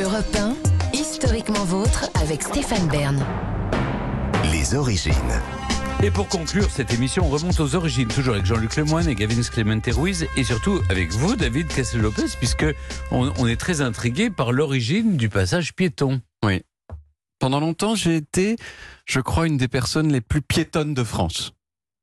Europe 1, historiquement vôtre avec Stéphane Bern. Les origines. Et pour conclure cette émission, on remonte aux origines, toujours avec Jean-Luc Lemoyne et Gavin Clemente Ruiz, et surtout avec vous, David Castel-Lopez, puisque on, on est très intrigué par l'origine du passage piéton. Oui. Pendant longtemps, j'ai été, je crois, une des personnes les plus piétonnes de France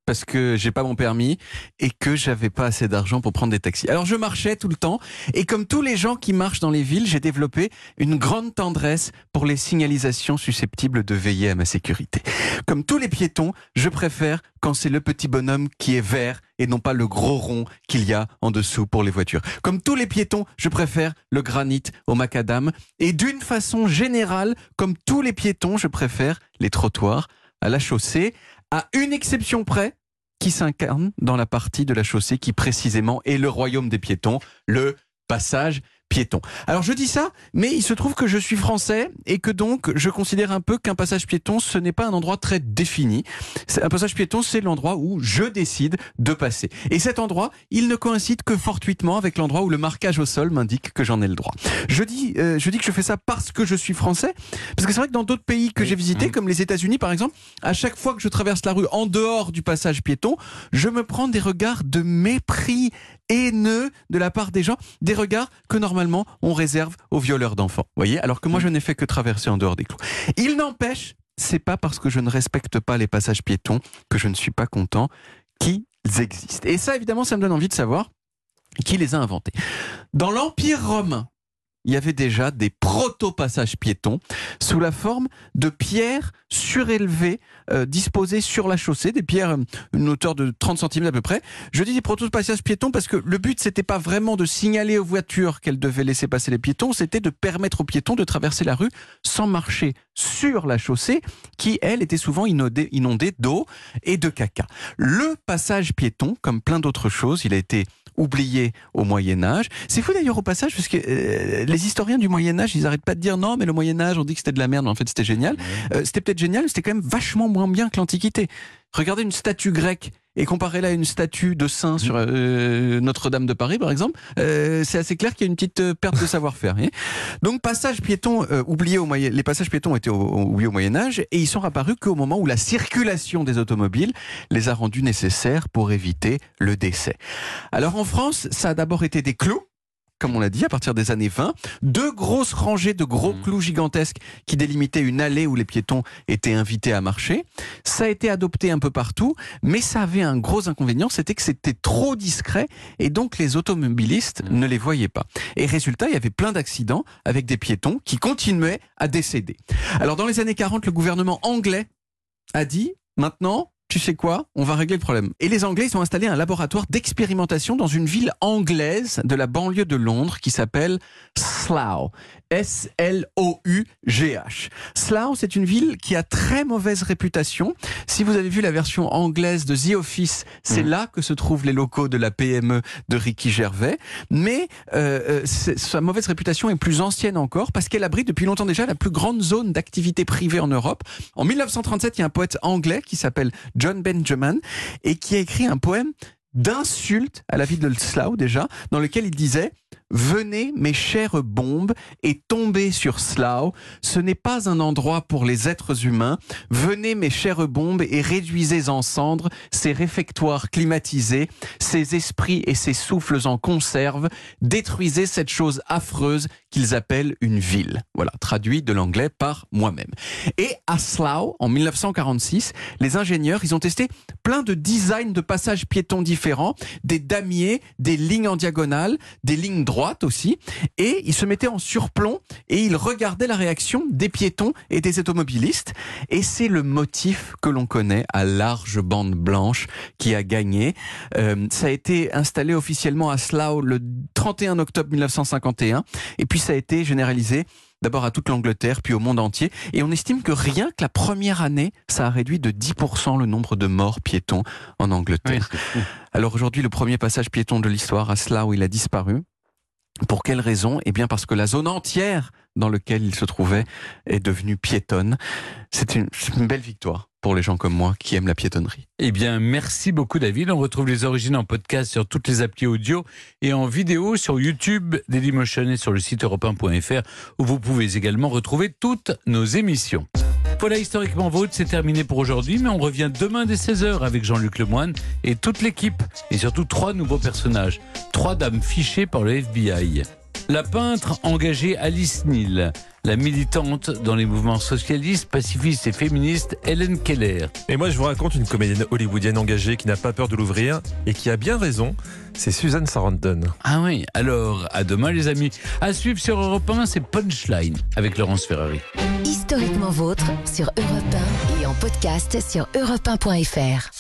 parce que j'ai pas mon permis et que j'avais pas assez d'argent pour prendre des taxis. Alors je marchais tout le temps et comme tous les gens qui marchent dans les villes, j'ai développé une grande tendresse pour les signalisations susceptibles de veiller à ma sécurité. Comme tous les piétons, je préfère quand c'est le petit bonhomme qui est vert et non pas le gros rond qu'il y a en dessous pour les voitures. Comme tous les piétons, je préfère le granit au macadam et d'une façon générale, comme tous les piétons, je préfère les trottoirs à la chaussée à une exception près, qui s'incarne dans la partie de la chaussée qui précisément est le royaume des piétons, le passage piéton. Alors je dis ça, mais il se trouve que je suis français et que donc je considère un peu qu'un passage piéton, ce n'est pas un endroit très défini. Un passage piéton, c'est l'endroit où je décide de passer. Et cet endroit, il ne coïncide que fortuitement avec l'endroit où le marquage au sol m'indique que j'en ai le droit. Je dis, euh, je dis que je fais ça parce que je suis français, parce que c'est vrai que dans d'autres pays que j'ai visités, comme les États-Unis par exemple, à chaque fois que je traverse la rue en dehors du passage piéton, je me prends des regards de mépris haineux de la part des gens, des regards que normalement on réserve aux violeurs d'enfants. Voyez, alors que moi je n'ai fait que traverser en dehors des clous. Il n'empêche, c'est pas parce que je ne respecte pas les passages piétons que je ne suis pas content qu'ils existent. Et ça, évidemment, ça me donne envie de savoir qui les a inventés. Dans l'Empire romain, il y avait déjà des proto-passages piétons sous la forme de pierres surélevées euh, disposées sur la chaussée, des pierres euh, une hauteur de 30 cm à peu près. Je dis des proto-passages piétons parce que le but c'était pas vraiment de signaler aux voitures qu'elles devaient laisser passer les piétons, c'était de permettre aux piétons de traverser la rue sans marcher sur la chaussée qui elle était souvent inondée d'eau et de caca. Le passage piéton, comme plein d'autres choses, il a été oublié au Moyen Âge. C'est fou d'ailleurs au passage parce que euh, les historiens du Moyen Âge, ils arrêtent pas de dire non, mais le Moyen Âge, on dit que c'était de la merde, mais en fait c'était génial. Euh, c'était peut-être génial, mais c'était quand même vachement moins bien que l'Antiquité. Regardez une statue grecque et comparez-la à une statue de saint sur euh, Notre-Dame de Paris, par exemple, euh, c'est assez clair qu'il y a une petite euh, perte de savoir-faire. Donc, passage piéton oublié au moyen, les passages piétons été oubliés au Moyen Âge et ils sont apparus qu'au moment où la circulation des automobiles les a rendus nécessaires pour éviter le décès. Alors en France, ça a d'abord été des clous comme on l'a dit, à partir des années 20. Deux grosses rangées de gros mmh. clous gigantesques qui délimitaient une allée où les piétons étaient invités à marcher. Ça a été adopté un peu partout, mais ça avait un gros inconvénient, c'était que c'était trop discret et donc les automobilistes mmh. ne les voyaient pas. Et résultat, il y avait plein d'accidents avec des piétons qui continuaient à décéder. Alors dans les années 40, le gouvernement anglais a dit maintenant, tu sais quoi On va régler le problème. Et les Anglais ont installé un laboratoire d'expérimentation dans une ville anglaise de la banlieue de Londres qui s'appelle Slough. S-L-O-U-G-H. Slough, c'est une ville qui a très mauvaise réputation. Si vous avez vu la version anglaise de The Office, c'est mmh. là que se trouvent les locaux de la PME de Ricky Gervais. Mais euh, euh sa mauvaise réputation est plus ancienne encore parce qu'elle abrite depuis longtemps déjà la plus grande zone d'activité privée en Europe. En 1937, il y a un poète anglais qui s'appelle John Benjamin et qui a écrit un poème d'insulte à la ville de Slough déjà, dans lequel il disait Venez, mes chères bombes, et tombez sur Slough. Ce n'est pas un endroit pour les êtres humains. Venez, mes chères bombes, et réduisez en cendres ces réfectoires climatisés, ces esprits et ces souffles en conserve. Détruisez cette chose affreuse qu'ils appellent une ville. Voilà, traduit de l'anglais par moi-même. Et à Slough, en 1946, les ingénieurs, ils ont testé plein de designs de passages piétons différents, des damiers, des lignes en diagonale, des lignes droites droite aussi, et il se mettait en surplomb et il regardait la réaction des piétons et des automobilistes. Et c'est le motif que l'on connaît à large bande blanche qui a gagné. Euh, ça a été installé officiellement à Slough le 31 octobre 1951, et puis ça a été généralisé d'abord à toute l'Angleterre, puis au monde entier. Et on estime que rien que la première année, ça a réduit de 10% le nombre de morts piétons en Angleterre. Alors aujourd'hui, le premier passage piéton de l'histoire à Slough, il a disparu. Pour quelle raison? Eh bien parce que la zone entière dans laquelle il se trouvait est devenue piétonne. C'est une, belle victoire pour les gens comme moi qui aiment la piétonnerie. Eh bien, merci beaucoup David. On retrouve les origines en podcast sur toutes les applis audio et en vidéo sur YouTube, Dailymotion et sur le site europe où vous pouvez également retrouver toutes nos émissions. Voilà, historiquement vôtre, c'est terminé pour aujourd'hui, mais on revient demain dès 16h avec Jean-Luc Lemoine et toute l'équipe, et surtout trois nouveaux personnages, trois dames fichées par le FBI. La peintre engagée Alice Neal, la militante dans les mouvements socialistes, pacifistes et féministes Hélène Keller. Et moi, je vous raconte une comédienne hollywoodienne engagée qui n'a pas peur de l'ouvrir et qui a bien raison. C'est Suzanne Sarandon. Ah oui, alors à demain les amis. À suivre sur Europe 1, c'est Punchline avec Laurence Ferrari. Historiquement vôtre sur Europe 1 et en podcast sur europe1.fr.